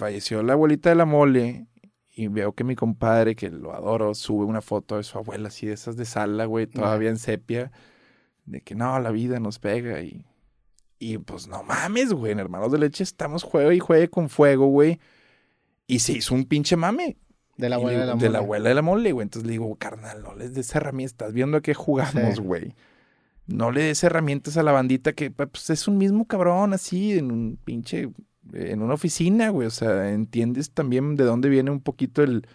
falleció la abuelita de la mole y veo que mi compadre, que lo adoro, sube una foto de su abuela así de esas de sala, güey, todavía en sepia, de que no, la vida nos pega y... Y pues no mames, güey, en Hermanos de Leche estamos juegue y juegue con fuego, güey. Y se hizo un pinche mame. De la le abuela de la de mole. la abuela de la mole, güey. Entonces le digo, carnal, no les des herramientas. Estás viendo a qué jugamos, Sí. güey. No le des herramientas a la bandita que pues, es un mismo cabrón así, en un pinche, en una oficina, güey. O sea, entiendes también de dónde viene un poquito el,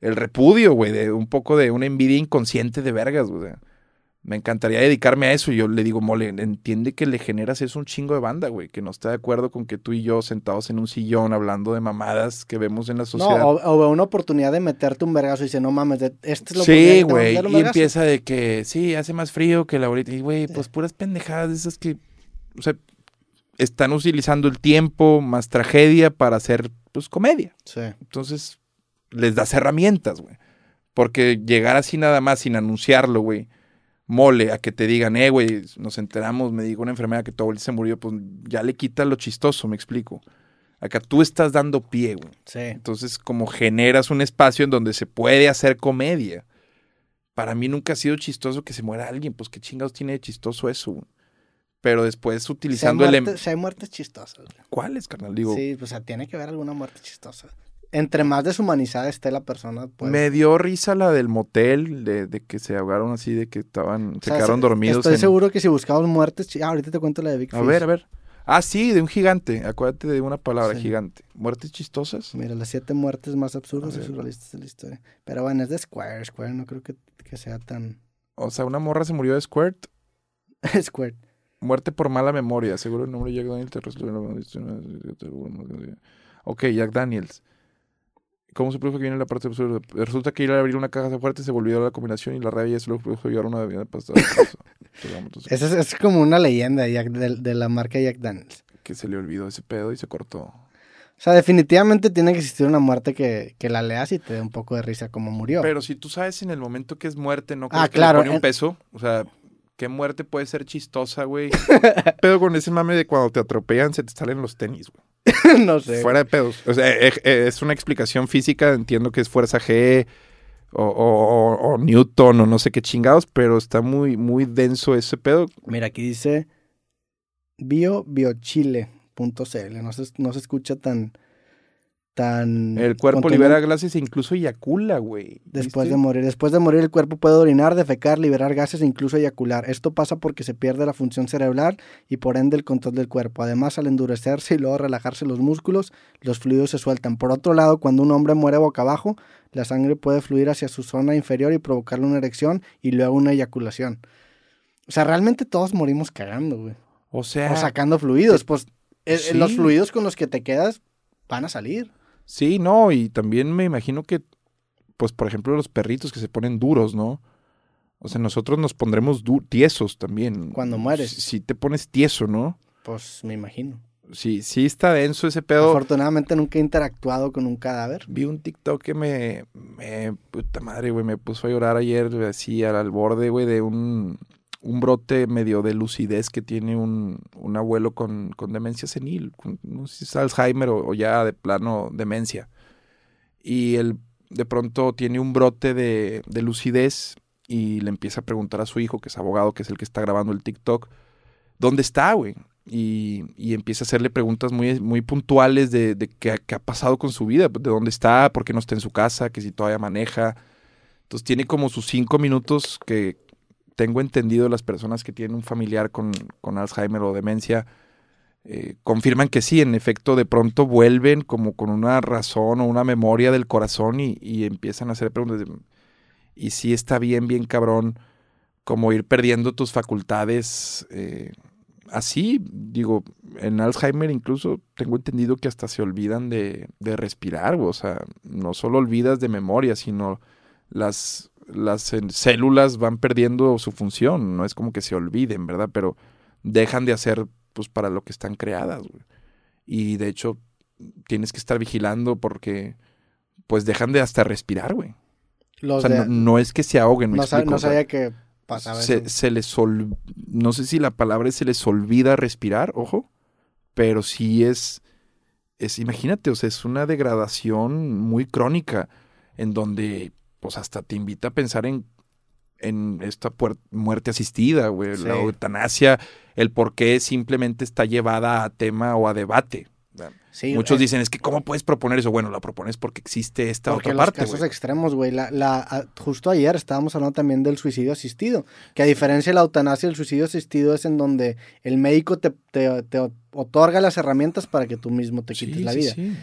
el repudio, güey, de un poco de una envidia inconsciente de vergas, güey. Me encantaría dedicarme a eso. Y yo le digo, mole, entiende que le generas eso un chingo de banda, güey, que no está de acuerdo con que tú y yo sentados en un sillón hablando de mamadas que vemos en la No, sociedad. o, o ve una oportunidad de meterte un vergazo y dice, no mames, de- esta es Sí, que te güey. Y vergazo". empieza de que sí, hace más frío que la ahorita. Y, güey, pues puras pendejadas de esas que, o sea, están utilizando el tiempo más tragedia para hacer, pues, comedia. Sí. Entonces, les das herramientas, güey. Porque llegar así nada más sin anunciarlo, güey, mole a que te digan, eh, güey, nos enteramos, me dijo una enfermera que tu abuelita se murió, pues ya le quita lo chistoso, me explico. Acá tú estás dando pie, güey. Sí. Entonces, como generas un espacio en donde se puede hacer comedia. Para mí nunca ha sido chistoso que se muera alguien, pues qué chingados tiene de chistoso eso. güey? Pero después Si utilizando el... em- muertes, si hay muertes chistosas. ¿Cuáles, carnal? Digo, Sí, o sea, tiene que haber alguna muerte chistosa. Entre más deshumanizada esté la persona, pues... me dio risa la del motel, de, de que se ahogaron así, de que estaban, o se quedaron dormidos. Estoy en- seguro que si buscamos muertes... Ah, ahorita te cuento la de Big A Fish. ver, a ver. Ah, sí, de un gigante. Acuérdate de una palabra, Sí. gigante. ¿Muertes chistosas? Mira, las siete muertes más absurdas y surrealistas de la historia. Pero bueno, es de Square. Square no creo que, que sea tan... O sea, una morra se murió de Squirt. Square. Muerte por mala memoria. Seguro el nombre de Jack Daniels te resulta- Ok, Jack Daniels. ¿Cómo se produjo que viene la parte absurda? Resulta que ir a abrir una caja fuerte se volvió la combinación y la rabia eso lo produjo llevar una bebida pasada. Esa es, es como una leyenda de, Jack- de- de la marca Jack Daniels. que se le olvidó ese pedo y se cortó. O sea, definitivamente tiene que existir una muerte que, que la leas y te dé un poco de risa como murió. Pero si tú sabes en el momento que es muerte, ¿no Ah, que claro, le pone un peso? O sea, ¿qué muerte puede ser chistosa, güey? Pedo con ese mame de cuando te atropellan se te salen los tenis, güey. no sé. Fuera de pedos. O sea, eh, eh, es una explicación física, entiendo que es fuerza G o, o- o- o Newton o no sé qué chingados, pero está muy, muy denso ese pedo. Mira, aquí dice biobiochile.cl. No se, no se escucha tan. Tan El cuerpo libera gases e incluso eyacula, güey. Después ¿Viste? de morir. Después de morir, el cuerpo puede orinar, defecar, liberar gases e incluso eyacular. Esto pasa porque se pierde la función cerebral y por ende el control del cuerpo. Además, al endurecerse y luego relajarse los músculos, los fluidos se sueltan. Por otro lado, cuando un hombre muere boca abajo, la sangre puede fluir hacia su zona inferior y provocarle una erección y luego una eyaculación. O sea, realmente todos morimos cagando, güey. O sea, O sacando fluidos. Pues eh, los fluidos con los que te quedas van a salir. Sí, no, y también me imagino que, pues, por ejemplo, los perritos que se ponen duros, ¿no? O sea, nosotros nos pondremos tiesos también. Cuando mueres. Si, si te pones tieso, ¿no? Pues me imagino. Sí, sí está denso ese pedo. Afortunadamente nunca he interactuado con un cadáver. Vi un TikTok que me, me puta madre, güey, me puso a llorar ayer, así al, al borde, güey, de un, un brote medio de lucidez que tiene un, un abuelo con, con demencia senil, no sé si es Alzheimer o, o ya de plano demencia. Y él de pronto tiene un brote de, de lucidez y le empieza a preguntar a su hijo, que es abogado, que es el que está grabando el TikTok, ¿dónde está, güey? Y, y empieza a hacerle preguntas muy, muy puntuales de, de qué, qué ha pasado con su vida, de dónde está, por qué no está en su casa, que si todavía maneja. Entonces tiene como sus cinco minutos que tengo entendido las personas que tienen un familiar con, con Alzheimer o demencia, eh, confirman que sí, en efecto, de pronto vuelven como con una razón o una memoria del corazón y, y empiezan a hacer preguntas. y sí está bien, bien cabrón, como ir perdiendo tus facultades. eh, así, digo, en Alzheimer incluso tengo entendido que hasta se olvidan de, de respirar, o sea, no solo olvidas de memoria, sino las, las células van perdiendo su función, no es como que se olviden, ¿verdad? Pero dejan de hacer, pues, para lo que están creadas, güey. Y de hecho, tienes que estar vigilando porque, pues, dejan de hasta respirar, güey. Los O sea, de- no, no es que se ahoguen, me no, explico, sabía que pasaba se, eso. se les ol- no sé si la palabra es se les olvida respirar, ojo, pero sí es es, imagínate, o sea, es una degradación muy crónica en donde, pues, hasta te invita a pensar en, en esta muerte asistida, güey, la eutanasia, el por qué simplemente está llevada a tema o a debate. Sí, Muchos eh, dicen, es que ¿cómo puedes proponer eso? Bueno, la propones porque existe esta Porque otra los parte, casos güey. extremos, güey. La, la, a- justo ayer estábamos hablando también del suicidio asistido. Que a diferencia de la eutanasia, el suicidio asistido es en donde el médico te, te- te otorga las herramientas para que tú mismo te quites Sí, la vida. sí.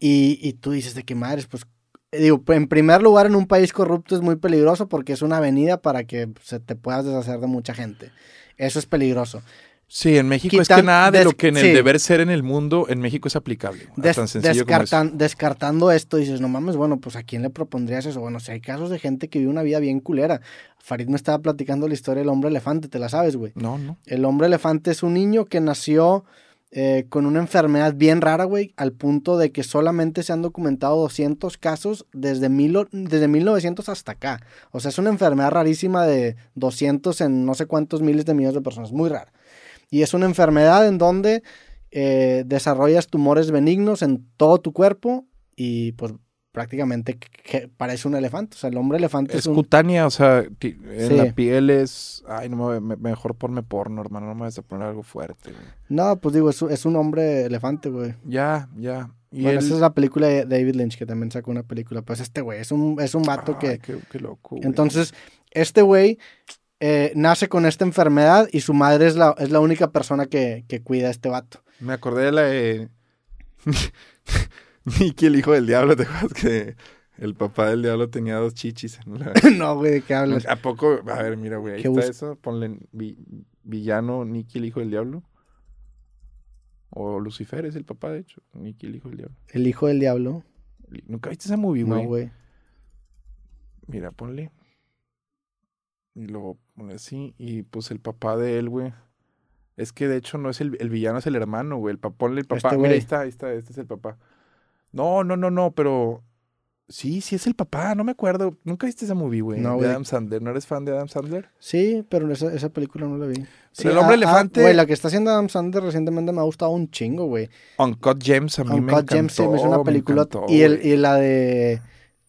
Y, y tú dices de qué madres, pues. Digo, en primer lugar, en un país corrupto es muy peligroso porque es una avenida para que se te puedas deshacer de mucha gente. Eso es peligroso. Sí, en México es que nada de lo que en el sí. deber ser en el mundo, en México es aplicable. Des- tan sencillo como descartando esto, dices, no mames, bueno, pues a quién le propondrías eso. Bueno, si hay casos de gente que vive una vida bien culera. Farid me estaba platicando la historia del hombre elefante, te la sabes, güey. No, no. El hombre elefante es un niño que nació eh, con una enfermedad bien rara, güey, al punto de que solamente se han documentado 200 casos desde, mil, o- desde 1900 hasta acá. O sea, es una enfermedad rarísima de 200 en no sé cuántos miles de millones de personas, muy rara. Y es una enfermedad en donde eh, desarrollas tumores benignos en todo tu cuerpo y pues prácticamente que- parece un elefante. O sea, el hombre elefante es, Es un... cutánea, o sea, en Sí. la piel es... Ay, no me, me- mejor ponme porno, hermano, no me vas a poner algo fuerte. güey. No, pues digo, es, un- es un hombre elefante, güey. Ya, ya. Y Bueno, él- esa es la película de David Lynch, que también sacó una película. Pues este güey es un, es un vato Ay, que... qué, qué loco, güey. Entonces, este güey eh, nace con esta enfermedad y su madre es la, es la única persona que, que cuida a este vato. Me acordé de la de... Nicky, el hijo del diablo, ¿te acuerdas que el papá del diablo tenía dos chichis? en la- no, güey, ¿de qué hablas? ¿A poco? A ver, mira, güey, ahí ¿Qué está bus- eso. Ponle vi- villano Nicky, el hijo del diablo. O Lucifer es el papá, de hecho. Nicky, el hijo del diablo. El hijo del diablo. ¿Nunca viste esa movie, No, güey? güey. Mira, ponle. Y luego pone así. Y pues el papá de él, güey. Es que de hecho no es el, el villano, es el hermano, güey. El papá, ponle el papá. Este Mira, güey. ahí está, ahí está, este es el papá. No, no, no, no, pero. Sí, sí es el papá, no me acuerdo. Nunca viste esa movie, güey. No, de. Adam Sandler. ¿No eres fan de Adam Sandler? Sí, pero esa, esa película no la vi. Sí, el hombre ah, ah, elefante- Güey, la que está haciendo Adam Sandler recientemente me ha gustado un chingo, güey. Uncut Gems a mí me Uncut encantó. Gems se me hizo una película. encantó, y, el, y la de.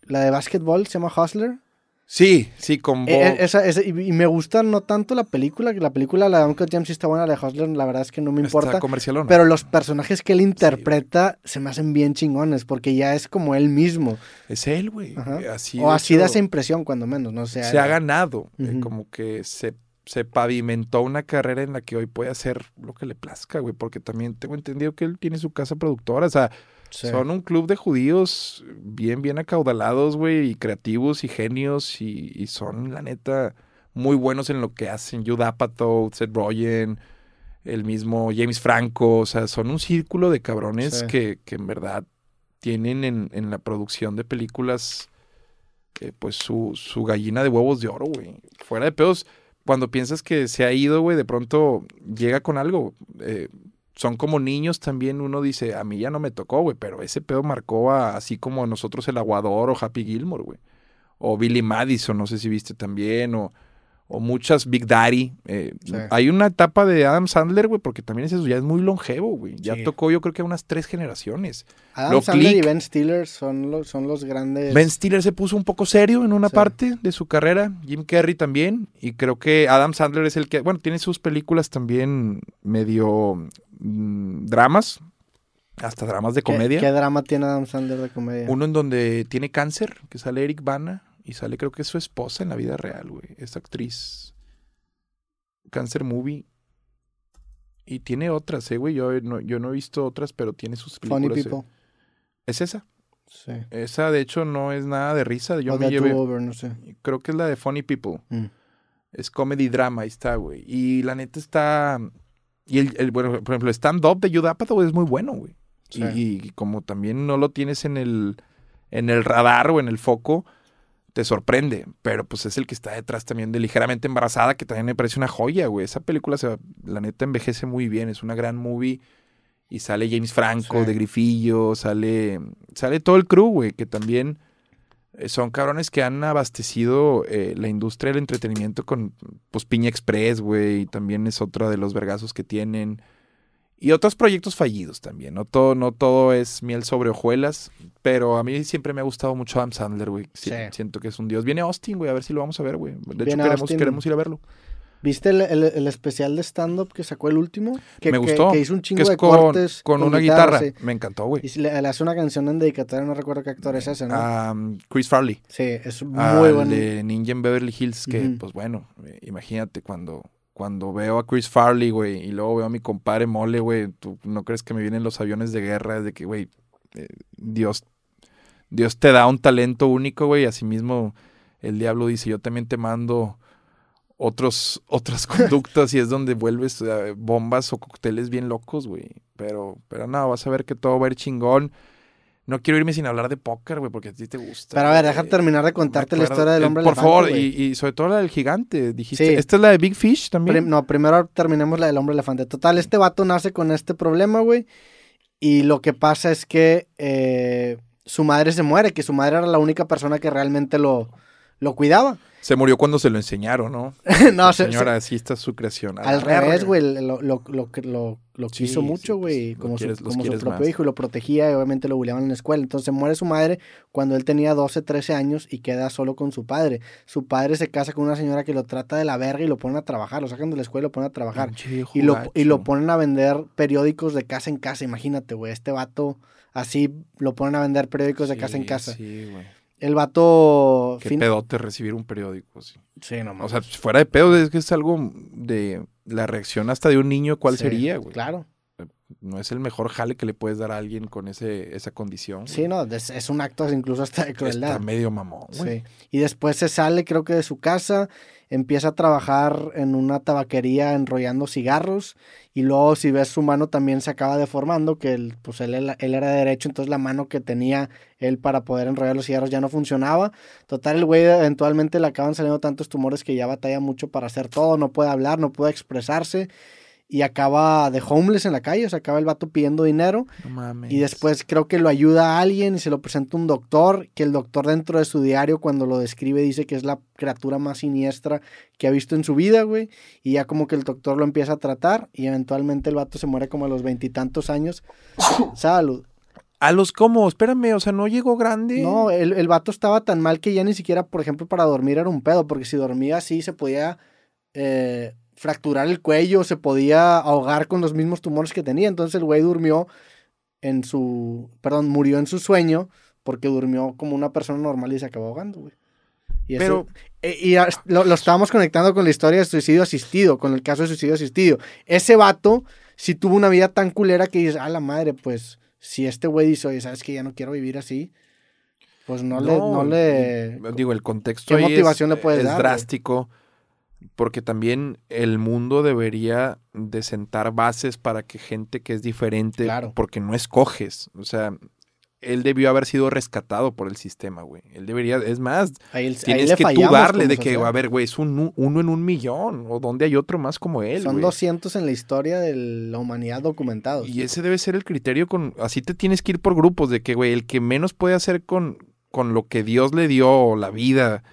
La de básquetbol se llama Hustler. Sí, sí, con Eh, eh, Bob. esa, esa- y, me gusta no tanto la película, que la película, la de Uncle James está buena, la de Hustler, la verdad es que no me Está importa. comercialona. Pero los personajes que él interpreta se me hacen bien chingones, porque ya es como él mismo. Es él, güey. Así, o así da esa impresión, cuando menos, no sé. se ha ganado. eh, como que se, se pavimentó una carrera en la que hoy puede hacer lo que le plazca, güey. Porque también tengo entendido que él tiene su casa productora. O sea, Sí. son un club de judíos bien, bien acaudalados, güey. Y creativos y genios. Y, y son, la neta, muy buenos en lo que hacen. Judd Apatow, Seth Rogen, el mismo James Franco. O sea, son un círculo de cabrones Sí. que, que en verdad tienen en, en la producción de películas eh, pues su, su gallina de huevos de oro, güey. Fuera de pedos, cuando piensas que se ha ido, güey, de pronto llega con algo. Eh, son como niños también, uno dice, a mí ya no me tocó, güey, pero ese pedo marcó a, así como a nosotros el Aguador o Happy Gilmore, güey. O Billy Madison, no sé si viste también, o, o muchas Big Daddy. eh, Sí. Hay una etapa de Adam Sandler, güey, porque también es eso, ya es muy longevo, güey. Ya Sí. tocó yo creo que a unas tres generaciones. Adam lo Sandler y. Ben Stiller son los, son los grandes. Ben Stiller se puso un poco serio en una Sí. parte de su carrera, Jim Carrey también, y creo que Adam Sandler es el que, bueno, tiene sus películas también medio mm, dramas, hasta dramas de ¿Qué- comedia. ¿Qué, drama tiene Adam Sandler de comedia? Uno en donde tiene cáncer, que sale Eric Bana, y sale creo que es su esposa en la vida real, güey, esta actriz. Cáncer Movie. Y tiene otras, eh, güey, yo no, yo no he visto otras, pero tiene sus Funny películas. eh. People. Es esa. Sí. Esa, de hecho, no es nada de risa. Yo o me llevé... Do-Over, no sé. Creo que es la de Funny People. Mm. Es comedy drama, ahí está, güey. Y la neta está. Y el, el- bueno, por ejemplo, el stand-up de Judd Apatow es muy bueno, güey. Sí. Y, y como también no lo tienes en el, en el radar o en el foco, te sorprende. Pero pues es el que está detrás también de Ligeramente Embarazada, que también me parece una joya, güey. Esa película, se, la neta, envejece muy bien. Es una gran movie. Y sale James Franco Sí. de Grifillo, sale, sale todo el crew, güey, que también eh, son cabrones que han abastecido eh, la industria del entretenimiento con, pues, Piña Express, güey, y también es otra de los vergazos que tienen. Y otros proyectos fallidos también. No todo, no todo es miel sobre hojuelas. Pero a mí siempre me ha gustado mucho Adam Sandler, güey. Sí, Sí. Siento que es un dios. Viene Austin, güey. A ver si lo vamos a ver, güey. De hecho, queremos, queremos ir a verlo. ¿Viste el, el- el especial de stand-up que sacó el último? Que, me gustó. Que, hizo un que chingo es de con, cortes. con una guitarra. sí. Me encantó, güey. Y le, le hace una canción en dedicatoria, no recuerdo qué actor es ese, ¿no? Ah, Chris Farley. sí, es muy bueno. de Ninja en Beverly Hills, que pues bueno, imagínate cuando, cuando veo a Chris Farley, güey, y luego veo a mi compadre Mole, güey, tú no crees que me vienen los aviones de guerra, de que, güey, eh, Dios, Dios te da un talento único, güey, asimismo el diablo dice, yo también te mando otros, otras conductas y es donde vuelves eh, bombas o cócteles bien locos, güey, pero, pero no, vas a ver que todo va a ir chingón. No quiero irme sin hablar de póker, güey, porque a ti te gusta. Pero a ver, deja terminar de contarte la historia del eh, hombre Por elefante, favor, güey. y, y sobre todo la del gigante. Dijiste, Sí. esta es la de Big Fish también. Prim- no, primero terminemos la del hombre elefante. Total, este vato nace con este problema, güey. Y lo que pasa es que eh, su madre se muere, que su madre era la única persona que realmente lo, lo cuidaba. Se murió cuando se lo enseñaron, ¿no? no, se- señora, así está su creación. Al revés, güey, lo, lo, lo, lo, Sí, quiso mucho, sí, güey, pues, lo como, quieres- su, como su propio más. hijo, y lo protegía, y obviamente lo bulleaban en la escuela. Entonces muere su madre cuando él tenía 12, 13 años y queda solo con su padre. Su padre se casa con una señora que lo trata de la verga y lo ponen a trabajar, lo sacan de la escuela y lo ponen a trabajar. Y lo, y lo gacho. ponen a vender periódicos de casa en casa, imagínate, güey, este vato así lo ponen a vender periódicos de casa en casa. Sí, güey. El vato... Qué fin- pedote recibir un periódico, sí. Sí, no O sea, fuera de pedo, es que es algo de la reacción hasta de un niño, ¿cuál Sí, sería, güey? Claro. No es el mejor jale que le puedes dar a alguien con ese, esa condición. Sí, no, es, es un acto incluso hasta de crueldad. Está medio mamón, güey. Sí. Y después se sale, creo que de su casa, empieza a trabajar en una tabaquería enrollando cigarros. Y luego, si ves su mano, también se acaba deformando, que él, pues él, él, era derecho, entonces la mano que tenía él para poder enrollar los cigarros ya no funcionaba. Total, el güey eventualmente le acaban saliendo tantos tumores que ya batalla mucho para hacer todo, no puede hablar, no puede expresarse. Y acaba de homeless en la calle, o sea, acaba el vato pidiendo dinero. No mames. Y después creo que lo ayuda a alguien y se lo presenta un doctor, que el doctor dentro de su diario cuando lo describe dice que es la criatura más siniestra que ha visto en su vida, güey. Y ya como que el doctor lo empieza a tratar y eventualmente el vato se muere como a los veintitantos años. Salud. A los cómo, espérame, o sea, no llegó grande. No, el, el vato estaba tan mal que ya ni siquiera, por ejemplo, para dormir era un pedo, porque si dormía así se podía eh, fracturar el cuello, se podía ahogar con los mismos tumores que tenía. Entonces el güey durmió en su, perdón, murió en su sueño porque durmió como una persona normal y se acabó ahogando, güey. Y Pero- eh, y a- lo, lo estábamos conectando con la historia de suicidio asistido, con el caso de suicidio asistido. Ese vato sí tuvo una vida tan culera que dices, a la madre, pues, si este güey dice, oye, ¿sabes que ya no quiero vivir así? Pues no, le, no le... Digo, el contexto ¿Qué ahí motivación es, le puedes es dar, güey? Porque también el mundo debería de sentar bases para que gente que es diferente, Claro. porque no escoges. O sea, él debió haber sido rescatado por el sistema, güey. Él debería, es más, tienes que tú darle de que, a ver, güey, es un, uno en un millón. ¿O dónde hay otro más como él? Son güey? 200 en la historia de la humanidad documentados. Y ese debe ser el criterio con... Así te tienes que ir por grupos de que, güey, el que menos puede hacer con, con lo que Dios le dio, la vida,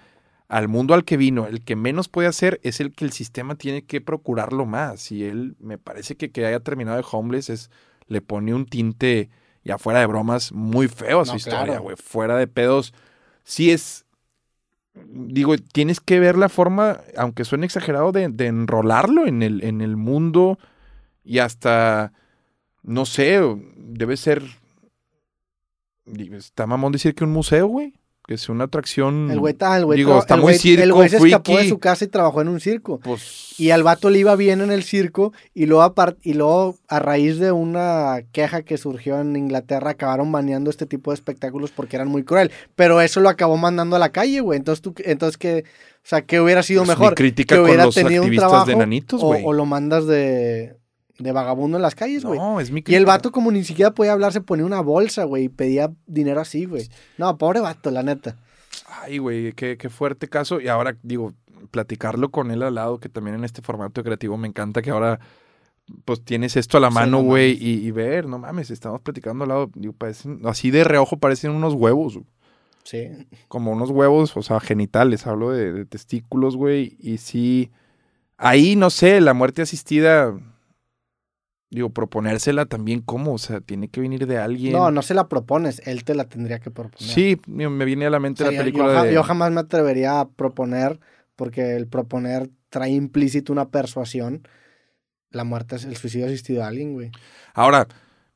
al mundo al que vino, el que menos puede hacer es el que el sistema tiene que procurarlo más. Y él, me parece que que haya terminado de homeless es, le pone un tinte, ya fuera de bromas, muy feo a su No, historia, claro. güey. Fuera de pedos. Sí es... Digo, tienes que ver la forma, aunque suene exagerado, de, de enrolarlo en el, en el mundo y hasta no sé, debe ser. Está mamón decir que un museo, güey. Que es una atracción. El güey, ta- el güey Digo, está el muy güey- circo, El güey se escapó de su casa y trabajó en un circo. Pues. Y al vato le iba bien en el circo y luego, apar- y luego a raíz de una queja que surgió en Inglaterra acabaron baneando este tipo de espectáculos porque eran muy cruel. Pero eso lo acabó mandando a la calle, güey. Entonces, tú, entonces que, o sea, ¿qué hubiera sido pues, mi mejor? crítica que con los tenido un activistas trabajo de nanitos, o, güey. o lo mandas de, de vagabundo en las calles, güey. No, es mi Y el vato, como ni siquiera podía hablar, se ponía una bolsa, güey, y pedía dinero así, güey. No, pobre vato, la neta. Ay, güey, qué, qué fuerte caso. Y ahora, digo, platicarlo con él al lado, que también en este formato creativo me encanta que ahora. Pues tienes esto a la mano, no güey, y, y ver, no mames, estamos platicando al lado, digo, parecen, así de reojo parecen unos huevos, güey. Sí. como unos huevos, o sea, genitales, hablo de, de testículos, güey, y sí, ahí, no sé, la muerte asistida, Digo, proponérsela también, ¿cómo? O sea, tiene que venir de alguien. No, no se la propones, él te la tendría que proponer. Sí, me viene a la mente O sea, la película yo, de... yo jamás me atrevería a proponer, porque el proponer trae implícito una persuasión. La muerte es el suicidio asistido a alguien, güey. Ahora,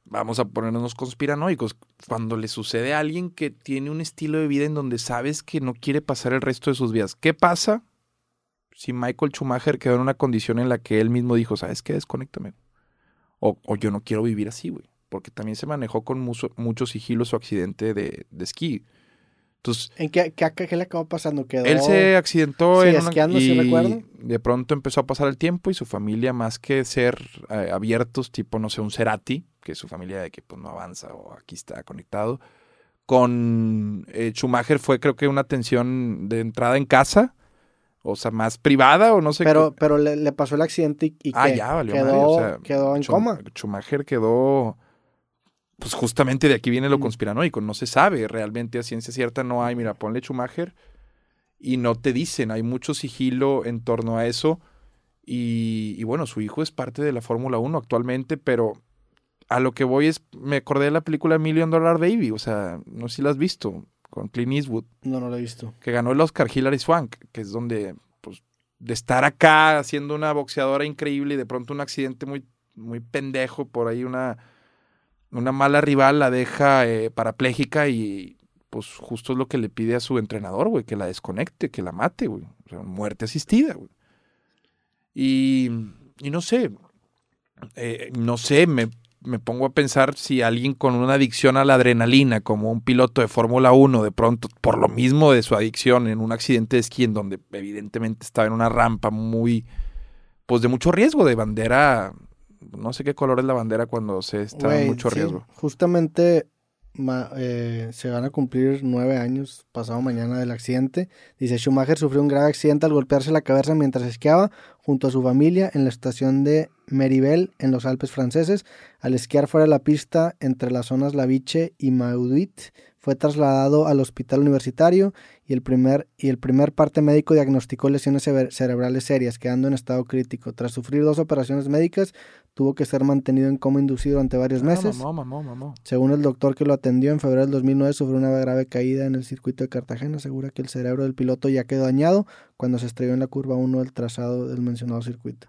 vamos a ponernos conspiranoicos. Cuando le sucede a alguien que tiene un estilo de vida en donde sabes que no quiere pasar el resto de sus vidas, ¿qué pasa si Michael Schumacher quedó en una condición en la que él mismo dijo, ¿sabes qué? Desconéctame. O, o yo no quiero vivir así, güey. Porque también se manejó con mucho, mucho sigilo su accidente de, de esquí. Entonces, ¿En qué, qué, qué le acabó pasando? Quedó... él se accidentó Sí, en una- esquiando, y recuerdo. de pronto empezó a pasar el tiempo y su familia, más que ser eh, abiertos, tipo, no sé, un Cerati, que es su familia de que pues no avanza o aquí está conectado, con eh, Schumacher fue creo que una atención de entrada en casa, o sea, más privada o no sé Pero, qué. pero le, le pasó el accidente y, y Ah, ya, valió quedó, madre, o sea, quedó en Schum- coma. Schumacher quedó, pues justamente de aquí viene lo Mm. conspiranoico, no se sabe realmente a ciencia cierta, no hay, mira, ponle Schumacher y no te dicen, hay mucho sigilo en torno a eso y, y bueno, su hijo es parte de la Fórmula 1 actualmente, pero a lo que voy es, me acordé de la película Million Dollar Baby, o sea, no sé si la has visto, con Clint Eastwood No, no lo he visto. que ganó el Oscar Hilary Swank, que es donde, pues, de estar acá siendo una boxeadora increíble y de pronto un accidente muy, muy pendejo, por ahí una, una mala rival la deja eh, parapléjica y pues justo es lo que le pide a su entrenador, güey, que la desconecte, que la mate, güey. O sea, muerte asistida, güey. Y, y no sé, eh, no sé, me, me pongo a pensar si alguien con una adicción a la adrenalina, como un piloto de Fórmula 1, de pronto, por lo mismo de su adicción en un accidente de esquí, en donde evidentemente estaba en una rampa muy, pues de mucho riesgo, de bandera, no sé qué color es la bandera cuando se está en mucho sí, riesgo. Justamente ma- eh, se van a cumplir nueve años pasado mañana del accidente. Dice, Schumacher sufrió un grave accidente al golpearse la cabeza mientras esquiaba junto a su familia en la estación de Meribel en los Alpes franceses. Al esquiar fuera de la pista entre las zonas Laviche y Mauduit, fue trasladado al hospital universitario y el primer, y el primer parte médico diagnosticó lesiones cerebrales serias, quedando en estado crítico. Tras sufrir dos operaciones médicas, tuvo que ser mantenido en coma inducido durante varios Ah, meses. mamó, mamó, mamó. Según el doctor que lo atendió en febrero del 2009, sufrió una grave caída en el circuito de Cartagena. Asegura que el cerebro del piloto ya quedó dañado cuando se estrelló en la curva 1 del trazado del mencionado circuito.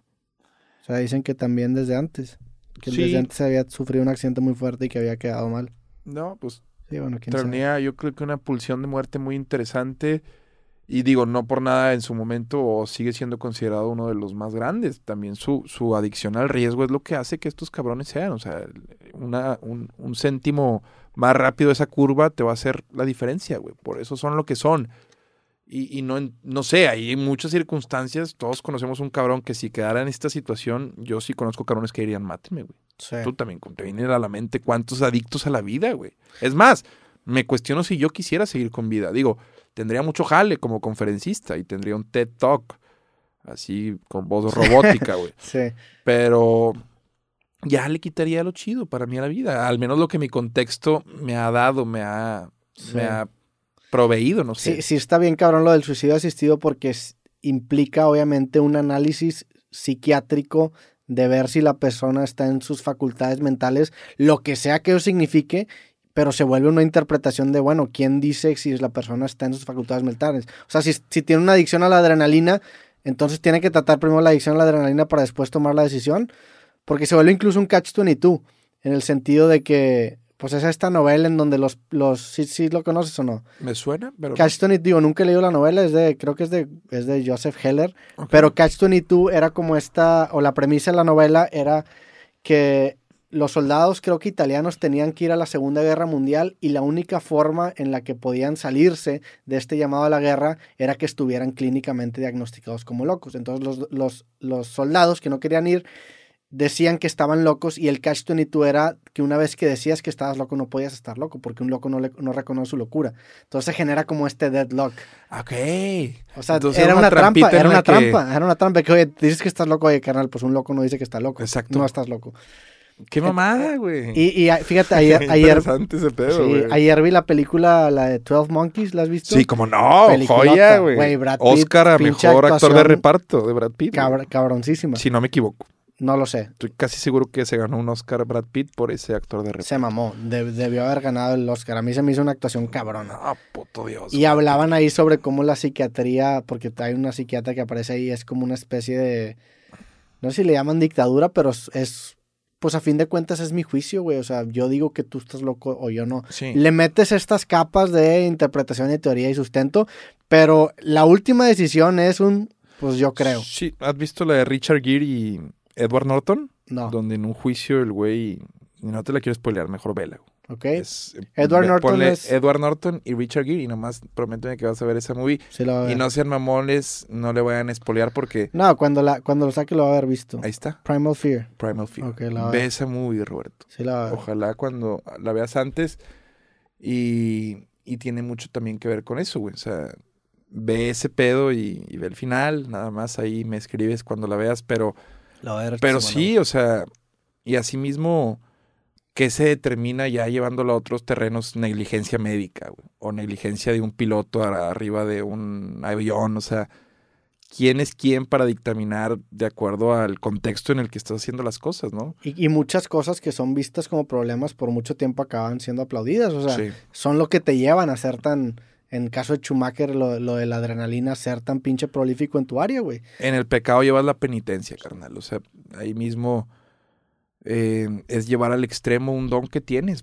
O sea, dicen que también desde antes. Que Sí. desde antes había sufrido un accidente muy fuerte y que había quedado mal. No, pues Sí, bueno, quién sabe. tenía yo creo que una pulsión de muerte muy interesante y digo, no por nada en su momento o sigue siendo considerado uno de los más grandes. También su, su adicción al riesgo es lo que hace que estos cabrones sean. O sea, una, un, un céntimo más rápido esa curva te va a hacer la diferencia, güey. Por eso son lo que son. Y, y no, no sé, hay muchas circunstancias. Todos conocemos un cabrón que si quedara en esta situación, yo sí conozco cabrones que dirían, mátenme, güey. Sí. Tú también, te viene a la mente cuántos adictos a la vida, güey. Es más, me cuestiono si yo quisiera seguir con vida. Digo, tendría mucho jale como conferencista y tendría un TED Talk, así con voz robótica, güey. Sí. Pero ya le quitaría lo chido para mí a la vida. Al menos lo que mi contexto me ha dado, me ha, Sí. me ha proveído, no sé. Sí, sí está bien cabrón lo del suicidio asistido porque es- implica obviamente un análisis psiquiátrico de ver si la persona está en sus facultades mentales, lo que sea que eso signifique, pero se vuelve una interpretación de, bueno, ¿quién dice si la persona está en sus facultades mentales? O sea, si, si tiene una adicción a la adrenalina, entonces tiene que tratar primero la adicción a la adrenalina para después tomar la decisión, porque se vuelve incluso un catch-22, en el sentido de que, pues es esta novela en donde los, los sí, sí lo conoces o no, Me suena, pero... Catch 22, digo, nunca he leído la novela, es de, creo que es de, es de Joseph Heller, pero Catch 22 era como esta, o la premisa de la novela era que los soldados, creo que italianos, tenían que ir a la Segunda Guerra Mundial y la única forma en la que podían salirse de este llamado a la guerra era que estuvieran clínicamente diagnosticados como locos. Entonces los, los, los soldados que no querían ir decían que estaban locos y el catch 22 era que una vez que decías que estabas loco no podías estar loco porque un loco no, le, no reconoce su locura. Entonces se genera como este deadlock. Ok. O sea, Entonces era una trampa, era una que- trampa, era una trampa que oye, dices que estás loco, oye, carnal, pues un loco no dice que está loco. Exacto. No estás loco. Qué mamada, güey. Y, y a- fíjate, ayer, ayer, ese pedo, sí, güey. ayer vi la película, la de 12 Monkeys, ¿la has visto? Sí, como no, Peliculota, joya, güey. Oscar a mejor actor de reparto de Brad Pitt. Cabr- cabroncísima. Si no me equivoco. No lo sé. Estoy casi seguro que se ganó un Oscar Brad Pitt por ese actor de reparto. Se mamó. De- debió haber ganado el Oscar. A mí se me hizo una actuación cabrona. Ah, puto Dios. Y hablaban ahí sobre cómo la psiquiatría, porque hay una psiquiatra que aparece ahí, es como una especie de, no sé si le llaman dictadura, pero es, es- pues a fin de cuentas es mi juicio, güey. O sea, yo digo que tú estás loco o yo no. Sí. Le metes estas capas de interpretación y teoría y sustento, pero la última decisión es un, pues yo creo. Sí, ¿has visto la de Richard Gere y Edward Norton? No, Donde en un juicio el güey. No te la quiero spoilear, mejor vela. ¿ok? Es- Edward ve- Norton es- Edward Norton y Richard Gere y nomás prométeme que vas a ver esa movie. Sí lo va a Y no sean mamones, no le vayan a spoilear porque No, cuando, la, cuando lo saque lo va a haber visto. ahí está, Primal Fear. Primal Fear. Ok, la Ve esa movie, Roberto. Sí lo va a ver. Ojalá cuando la veas antes y, y tiene mucho también que ver con eso, güey. O sea, ve ese pedo y, y ve el final, nada más ahí me escribes cuando la veas, pero, Va a pero sí, o sea, y asimismo, ¿qué se determina ya llevándolo a otros terrenos? Negligencia médica, güey, o negligencia de un piloto a- arriba de un avión, o sea, ¿quién es quién para dictaminar de acuerdo al contexto en el que estás haciendo las cosas, no? Y, y muchas cosas que son vistas como problemas por mucho tiempo acaban siendo aplaudidas. O sea, sí. son lo que te llevan a ser tan, en caso de Schumacher, lo, lo de la adrenalina, ser tan pinche prolífico en tu área, güey. En el pecado llevas la penitencia, carnal. O sea, ahí mismo eh, es llevar al extremo un don que tienes.